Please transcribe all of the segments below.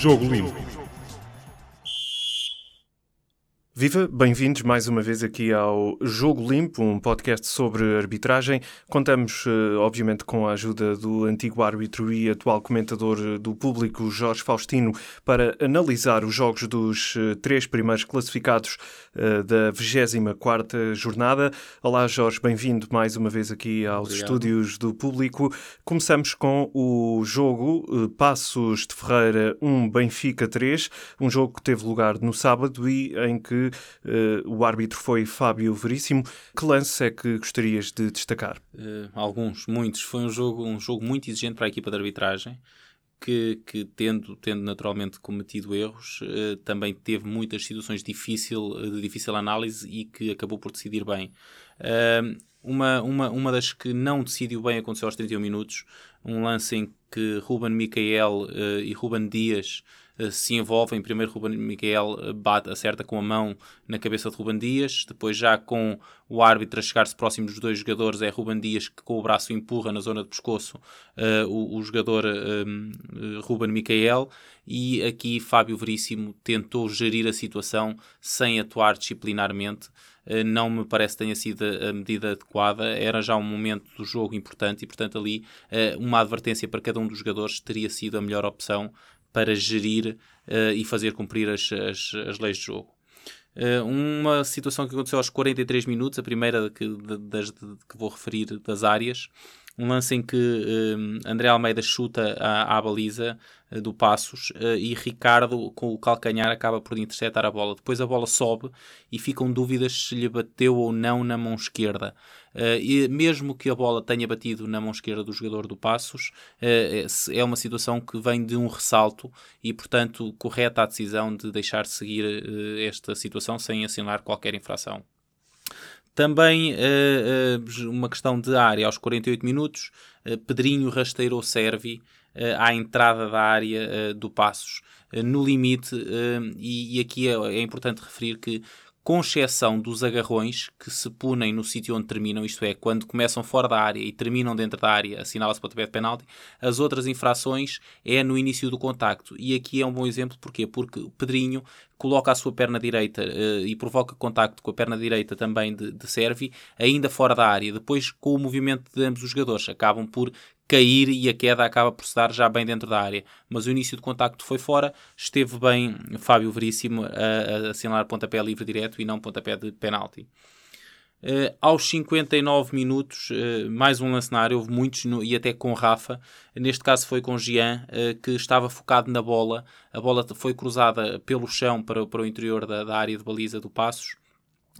Jogo Limpo. Viva, bem-vindos mais uma vez aqui ao Jogo Limpo, um podcast sobre arbitragem. Contamos, eh, obviamente, com a ajuda do antigo árbitro e atual comentador do público, Jorge Faustino, para analisar os jogos dos eh, três primeiros classificados eh, da 24 jornada. Olá, Jorge, bem-vindo mais uma vez aqui aos Obrigado. estúdios do público. Começamos com o jogo Passos de Ferreira 1, Benfica 3, um jogo que teve lugar no sábado e em que uh, o árbitro foi Fábio Veríssimo. Que lance é que gostarias de destacar? Uh, alguns, muitos. Foi um jogo, um jogo muito exigente para a equipa de arbitragem. Que, que, tendo, tendo naturalmente cometido erros, uh, também teve muitas situações difícil, de difícil análise e que acabou por decidir bem. Uh, uma, uma, uma das que não decidiu bem aconteceu aos 31 minutos, um lance em que Ruben Micael uh, e Ruben Dias se envolvem. Primeiro Ruben Micael uh, bate, acerta com a mão na cabeça de Ruben Dias, depois já com o árbitro a chegar-se próximo dos dois jogadores, é Ruben Dias que com o braço empurra na zona de pescoço o, o, jogador Ruben Micael e aqui Fábio Veríssimo tentou gerir a situação sem atuar disciplinarmente. Eh, não me parece que tenha sido a medida adequada. Era já um momento do jogo importante e, portanto, ali eh, uma advertência para cada um dos jogadores teria sido a melhor opção para gerir uh, e fazer cumprir as, as, as leis de jogo. Uh, uma situação que aconteceu aos 43 minutos, a primeira que, de, que vou referir das áreas, um lance em que um, André Almeida chuta à, à baliza uh, do Passos uh, e Ricardo, com o calcanhar, acaba por interceptar a bola. Depois a bola sobe e ficam dúvidas se lhe bateu ou não na mão esquerda. Uh, e mesmo que a bola tenha batido na mão esquerda do jogador do Passos, é, é uma situação que vem de um ressalto e, portanto, correta a decisão de deixar seguir esta situação sem assinar qualquer infração. Também uh, uh, uma questão de área, aos 48 minutos, uh, Pedrinho rasteirou Servi à entrada da área do Passos, no limite, e, e, aqui é, é importante referir que com exceção dos agarrões que se punem no sítio onde terminam, isto é, quando começam fora da área e terminam dentro da área, assinala-se pontapé de penalti, as outras infrações é no início do contacto. E aqui é um bom exemplo, porquê? Porque o Pedrinho coloca a sua perna direita uh, e provoca contacto com a perna direita também de, de Servi, ainda fora da área. Depois, com o movimento de ambos os jogadores, acabam por cair e a queda acaba por se dar já bem dentro da área. Mas o início de contacto foi fora, esteve bem Fábio Veríssimo a, a assinalar pontapé livre direto e não pontapé de penalti. Uh, aos 59 minutos, uh, mais um lance na área, houve muitos no, e até com Rafa. Neste caso foi com Gian, uh, que estava focado na bola. A bola foi cruzada pelo chão para, para o interior da, da área de baliza do Passos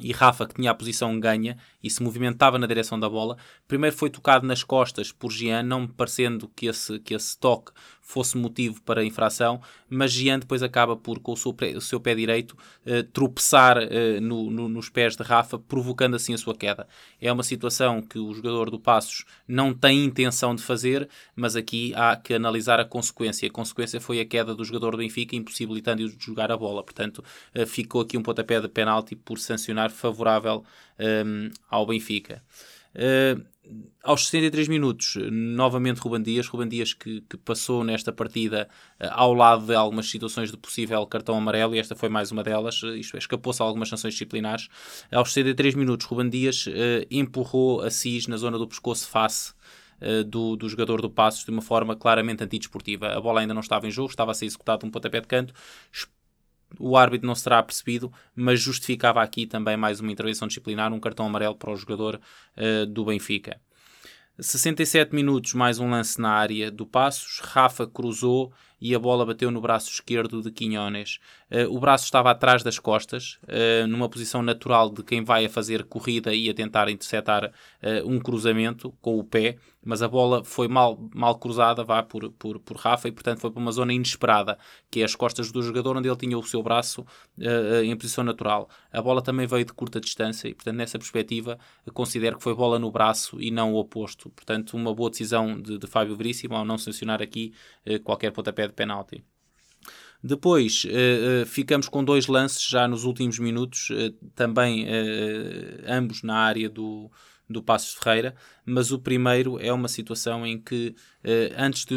e Rafa, que tinha a posição ganha e se movimentava na direção da bola, primeiro foi tocado nas costas por Gian, não me parecendo que esse, que esse toque fosse motivo para infração, mas Gian depois acaba por, com o seu, o seu pé direito, eh, tropeçar eh, no, no, nos pés de Rafa, provocando assim a sua queda. É uma situação que o jogador do Passos não tem intenção de fazer, mas aqui há que analisar a consequência. A consequência foi a queda do jogador do Benfica, impossibilitando-o de jogar a bola. Portanto, eh, ficou aqui um pontapé de penalti por sancionar favorável um, ao Benfica. Uh, aos 63 minutos, novamente Ruban Dias, Ruban Dias que, que passou nesta partida uh, ao lado de algumas situações de possível cartão amarelo, e esta foi mais uma delas, uh, isto é, escapou-se a algumas sanções disciplinares. Aos 63 minutos, Ruban Dias uh, empurrou a Cis na zona do pescoço face do, do, jogador do Passos de uma forma claramente antidesportiva. A bola ainda não estava em jogo, estava a ser executado um pontapé de canto, o árbitro não será percebido, mas justificava aqui também mais uma intervenção disciplinar, um cartão amarelo para o jogador uh, do Benfica. 67 minutos, mais um lance na área do Passos. Rafa cruzou e a bola bateu no braço esquerdo de Quinhones. Uh, o braço estava atrás das costas, uh, numa posição natural de quem vai a fazer corrida e a tentar interceptar uh, um cruzamento com o pé, mas a bola foi mal, mal cruzada vá, por, por, por Rafa e, portanto, foi para uma zona inesperada, que é as costas do jogador, onde ele tinha o seu braço em posição natural. A bola também veio de curta distância e, portanto, nessa perspectiva, considero que foi bola no braço e não o oposto. Portanto, uma boa decisão de, de Fábio Veríssimo ao não sancionar aqui qualquer pontapé de penalti. Depois uh, uh, ficamos com dois lances já nos últimos minutos, uh, também ambos na área do, do Passos Ferreira, mas o primeiro é uma situação em que antes de,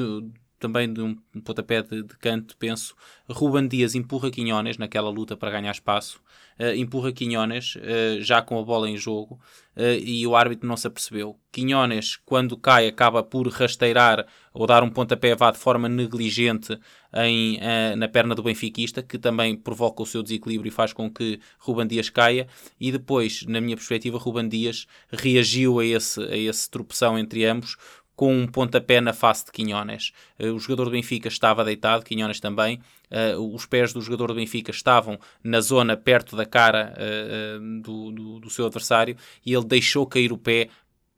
também de um pontapé de, de canto, penso, Ruban Dias empurra Quinhones naquela luta para ganhar espaço, uh, empurra Quinhones uh, já com a bola em jogo uh, e o árbitro não se apercebeu. Quinhones, quando cai, acaba por rasteirar ou dar um pontapé vá de forma negligente em, na perna do benfiquista, que também provoca o seu desequilíbrio e faz com que Ruban Dias caia e depois, na minha perspectiva, Ruban Dias reagiu a esse, a esse tropeção entre ambos com um pontapé na face de Quinhones. Uh, o jogador do Benfica estava deitado, Quinhones também. Uh, os pés do jogador do Benfica estavam na zona perto da cara uh, do, do, do, seu adversário e ele deixou cair o pé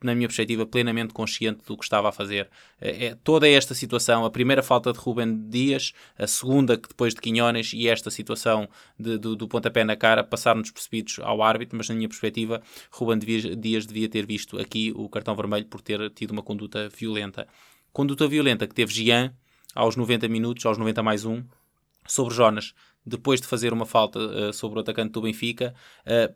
na minha perspectiva, plenamente consciente do que estava a fazer. É, é, toda esta situação, a primeira falta de Ruben Dias, a segunda que depois de Quinhones e esta situação de, do, do pontapé na cara passaram despercebidos ao árbitro, mas na minha perspectiva, Ruben Dias devia ter visto aqui o cartão vermelho por ter tido uma conduta violenta. Conduta violenta que teve Gian aos 90 minutos, aos 90 mais 1, sobre Jonas depois de fazer uma falta uh, sobre o atacante do Benfica, uh,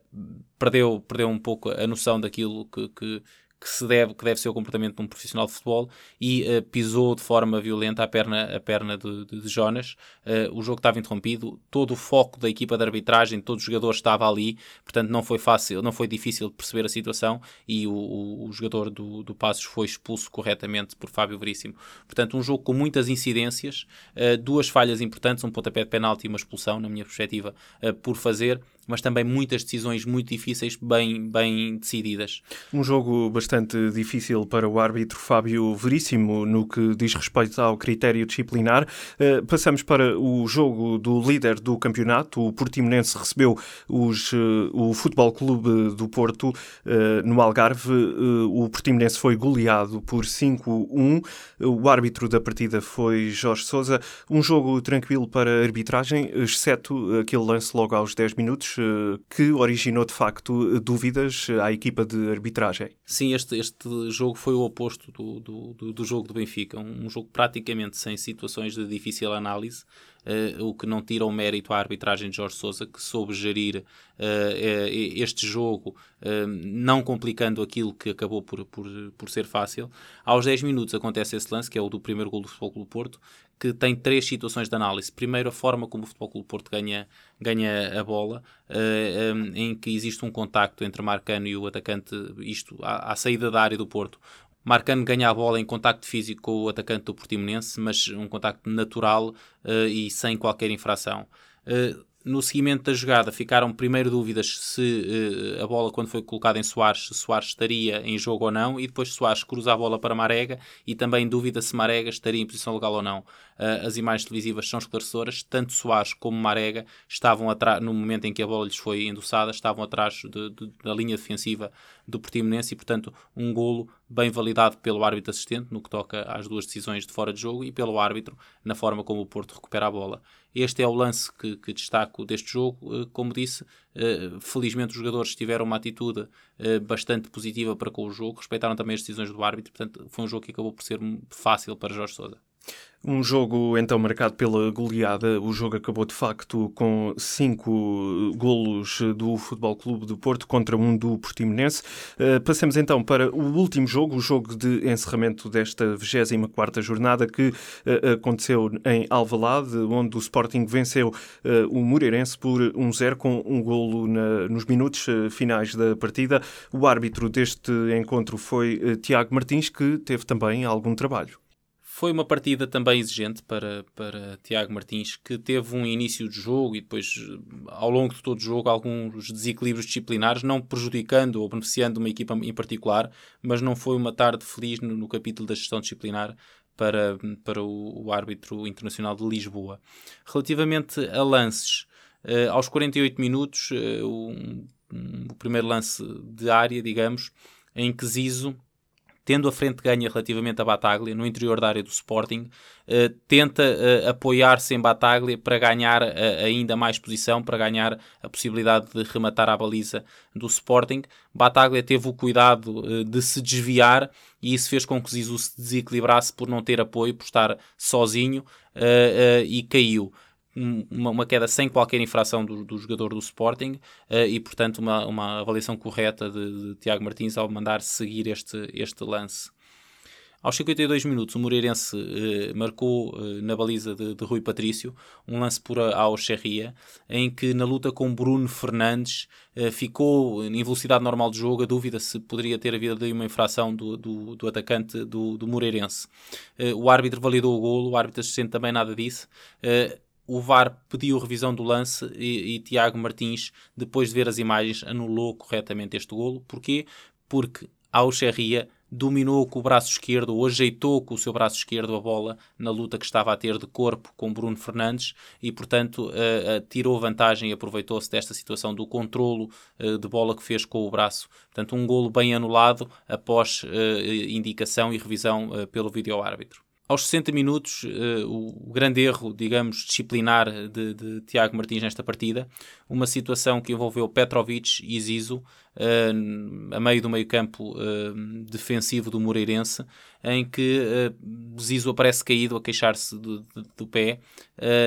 perdeu, perdeu um pouco a noção daquilo que, que, que se deve, que deve ser o comportamento de um profissional de futebol e uh, pisou de forma violenta a perna, a perna de, de, de Jonas. Uh, o jogo estava interrompido, todo o foco da equipa de arbitragem, todos os jogadores estava ali, portanto não foi fácil, não foi difícil perceber a situação e o, o, o jogador do, do Passos foi expulso corretamente por Fábio Veríssimo. Portanto, um jogo com muitas incidências, uh, duas falhas importantes, um pontapé de penalti e uma expulsão, na minha perspectiva, por fazer mas também muitas decisões muito difíceis, bem, bem decididas. Um jogo bastante difícil para o árbitro Fábio Veríssimo no que diz respeito ao critério disciplinar. Uh, passamos para o jogo do líder do campeonato. O Portimonense recebeu os, uh, o Futebol Clube do Porto uh, no Algarve. o Portimonense foi goleado por 5-1. O árbitro da partida foi Jorge Sousa. Um jogo tranquilo para a arbitragem, exceto aquele lance logo aos 10 minutos eh, que originou de facto dúvidas à equipa de arbitragem. Sim, este, este jogo foi o oposto do, do, do, jogo do Benfica, um, jogo praticamente sem situações de difícil análise, uh, o que não tira o mérito à arbitragem de Jorge Sousa, que soube gerir uh, este jogo, não complicando aquilo que acabou por, por, por ser fácil. Aos 10 minutos acontece esse lance, que é o do primeiro gol do Futebol Clube Porto, que tem três situações de análise. Primeiro, a forma como o Futebol Clube Porto ganha, ganha a bola, uh, um, em que existe um contacto entre Marcano e o atacante, isto à, à, saída da área do Porto. Marcano ganha a bola em contacto físico com o atacante do Portimonense, mas um contacto natural uh, e sem qualquer infração. Uh, no seguimento da jogada ficaram primeiro dúvidas se uh, a bola, quando foi colocada em Soares, se Soares estaria em jogo ou não, e depois Soares cruza a bola para Marega e também dúvida se Marega estaria em posição legal ou não. Uh, as imagens televisivas são esclarecedoras, tanto Soares como Marega estavam atrás, no momento em que a bola lhes foi endossada, estavam atrás de, de, da linha defensiva do Portimonense e, portanto, um golo bem validado pelo árbitro assistente no que toca às duas decisões de fora de jogo e pelo árbitro na forma como o Porto recupera a bola. Este é o lance que, que destaco deste jogo. Eh, como disse, eh, felizmente os jogadores tiveram uma atitude eh, bastante positiva para com o jogo, respeitaram também as decisões do árbitro, portanto, foi um jogo que acabou por ser fácil para Jorge Sousa. Um jogo então marcado pela goleada. O jogo acabou de facto com cinco golos do Futebol Clube do Porto contra um do Portimonense. Uh, passemos então para o último jogo, o jogo de encerramento desta 24 jornada que uh, aconteceu em Alvalade, onde o Sporting venceu uh, o Moreirense por 1-0 com um golo nos minutos finais da partida. O árbitro deste encontro foi Tiago Martins, que teve também algum trabalho. Foi uma partida também exigente para, para Tiago Martins, que teve um início de jogo e depois, ao longo de todo o jogo, alguns desequilíbrios disciplinares, não prejudicando ou beneficiando uma equipa em particular, mas não foi uma tarde feliz no, no capítulo da gestão disciplinar para, para o, o, árbitro internacional de Lisboa. Relativamente a lances, eh, aos 48 minutos, eh, um, um, o primeiro lance de área, digamos, em que Zizo tendo a frente ganha relativamente a Bataglia, no interior da área do Sporting, uh, tenta uh, apoiar-se em Bataglia para ganhar uh, ainda mais posição, para ganhar a possibilidade de rematar a baliza do Sporting. Bataglia teve o cuidado de se desviar e isso fez com que Zizou se desequilibrasse por não ter apoio, por estar sozinho e caiu uma, uma, queda sem qualquer infração do, do jogador do Sporting uh, e, portanto, uma, uma avaliação correta de, de, Tiago Martins ao mandar seguir este, este lance. Aos 52 minutos, o Moreirense eh, marcou eh, na baliza de, de, Rui Patrício um lance por ao Xerria, em que na luta com Bruno Fernandes ficou em velocidade normal de jogo a dúvida se poderia ter havido uma infração do, do, do atacante do, do Moreirense. O árbitro validou o golo, o árbitro assistente também nada disse. O VAR pediu revisão do lance e, e Tiago Martins, depois de ver as imagens, anulou corretamente este golo. Porquê? Porque ao Xerria dominou com o braço esquerdo ou ajeitou com o seu braço esquerdo a bola na luta que estava a ter de corpo com Bruno Fernandes e, portanto, uh, uh, tirou vantagem e aproveitou-se desta situação do controlo uh, de bola que fez com o braço. Portanto, um golo bem anulado após indicação e revisão pelo vídeo-árbitro. Aos 60 minutos, uh, o grande erro, digamos, disciplinar de, de, Tiago Martins nesta partida, uma situação que envolveu Petrovic e Zizo uh, a meio do meio-campo uh, defensivo do Moreirense, em que Zizo aparece caído a queixar-se do, do, do, pé.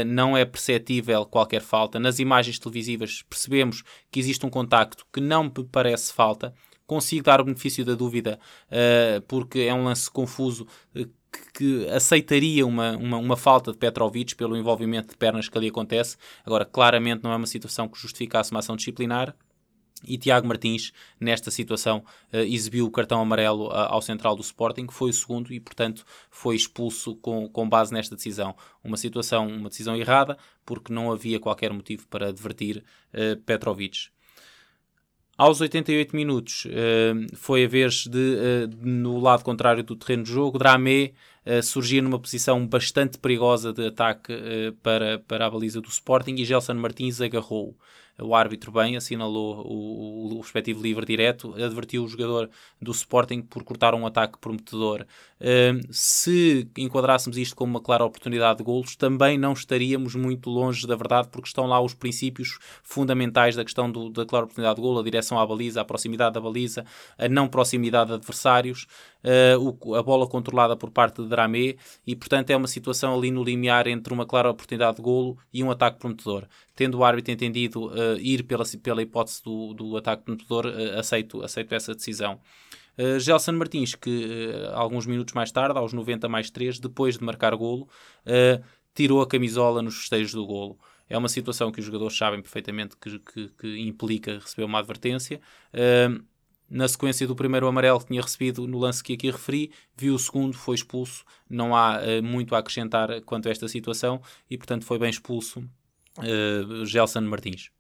não é perceptível qualquer falta. Nas imagens televisivas percebemos que existe um contacto que não me parece falta consigo dar o benefício da dúvida, uh, porque é um lance confuso uh, que aceitaria uma, uma, uma, falta de Petrovic pelo envolvimento de pernas que ali acontece. Agora, claramente não é uma situação que justificasse uma ação disciplinar. E Tiago Martins, nesta situação, uh, exibiu o cartão amarelo uh, ao central do Sporting, que foi o segundo e, portanto, foi expulso com, com base nesta decisão. Uma situação, uma decisão errada, porque não havia qualquer motivo para advertir uh, Petrovic. Aos 88 minutos uh, foi a vez de, uh, no lado contrário do terreno de jogo, Dramé uh, surgia numa posição bastante perigosa de ataque para, para a baliza do Sporting e Gelson Martins agarrou o árbitro bem assinalou o, o, o respectivo livre direto, advertiu o jogador do Sporting por cortar um ataque prometedor. Uh, se enquadrássemos isto como uma clara oportunidade de golos, também não estaríamos muito longe da verdade, porque estão lá os princípios fundamentais da questão do, da clara oportunidade de golo, a direção à baliza, a proximidade da baliza, a não proximidade de adversários, uh, o, a bola controlada por parte Dramé, e portanto é uma situação ali no limiar entre uma clara oportunidade de golo e um ataque prometedor. Tendo o árbitro entendido uh, ir pela, pela hipótese do, do ataque prometedor, uh, aceito, aceito essa decisão. Uh, Gelson Martins, que uh, alguns minutos mais tarde, aos 90 mais 3, depois de marcar golo, tirou a camisola nos festejos do golo. É uma situação que os jogadores sabem perfeitamente que, que, que implica receber uma advertência. Uh, na sequência do primeiro amarelo que tinha recebido no lance que aqui referi, viu o segundo, foi expulso. Não há uh, muito a acrescentar quanto a esta situação e, portanto, foi bem expulso uh, Gelson Martins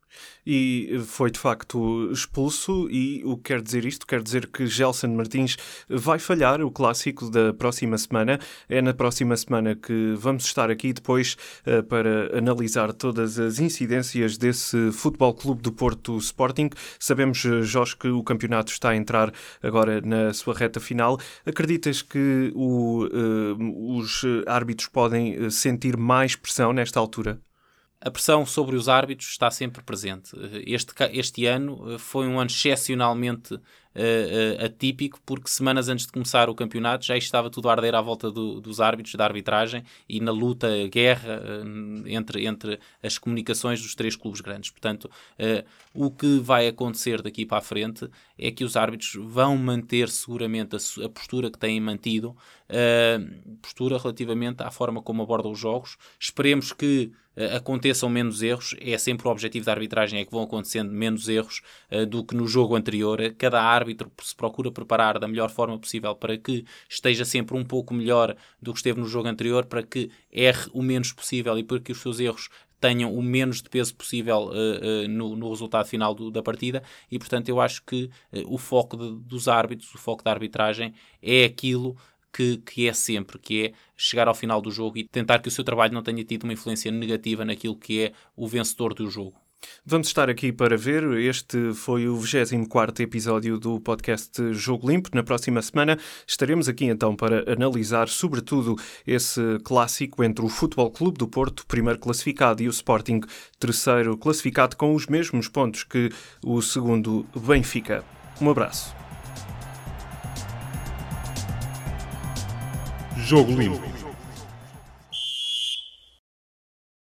e foi de facto expulso. E o que quer dizer isto? Quer dizer que Gelson Martins vai falhar o clássico da próxima semana. É na próxima semana que vamos estar aqui depois uh, para analisar todas as incidências desse Futebol Clube do Porto Sporting. Sabemos, eh, Jorge, que o campeonato está a entrar agora na sua reta final. Acreditas que o, uh, os árbitros podem sentir mais pressão nesta altura? A pressão sobre os árbitros está sempre presente. Este, este ano eh, foi um ano excepcionalmente uh, atípico, porque semanas antes de começar o campeonato já estava tudo a arder à volta do, dos árbitros, da arbitragem e na luta, guerra uh, entre, entre as comunicações dos três clubes grandes. Portanto, o que vai acontecer daqui para a frente é que os árbitros vão manter seguramente a, a postura que têm mantido, postura relativamente à forma como abordam os jogos. Esperemos que aconteçam menos erros. É sempre o objetivo da arbitragem, é que vão acontecendo menos erros do que no jogo anterior. Cada árbitro se procura preparar da melhor forma possível para que esteja sempre um pouco melhor do que esteve no jogo anterior, para que erre o menos possível e para que os seus erros tenham o menos de peso possível uh, uh, no, no, resultado final do, da partida e portanto eu acho que uh, o foco de, dos árbitros, o foco da arbitragem é aquilo que, que é sempre, que é chegar ao final do jogo e tentar que o seu trabalho não tenha tido uma influência negativa naquilo que é o vencedor do jogo. Vamos estar aqui para ver. Este foi o 24 episódio do podcast Jogo Limpo. Na próxima semana estaremos aqui então para analisar, sobretudo, esse clássico entre o Futebol Clube do Porto, primeiro classificado, e o Sporting, terceiro classificado, com os mesmos pontos que o segundo Benfica. Um abraço. Jogo Limpo.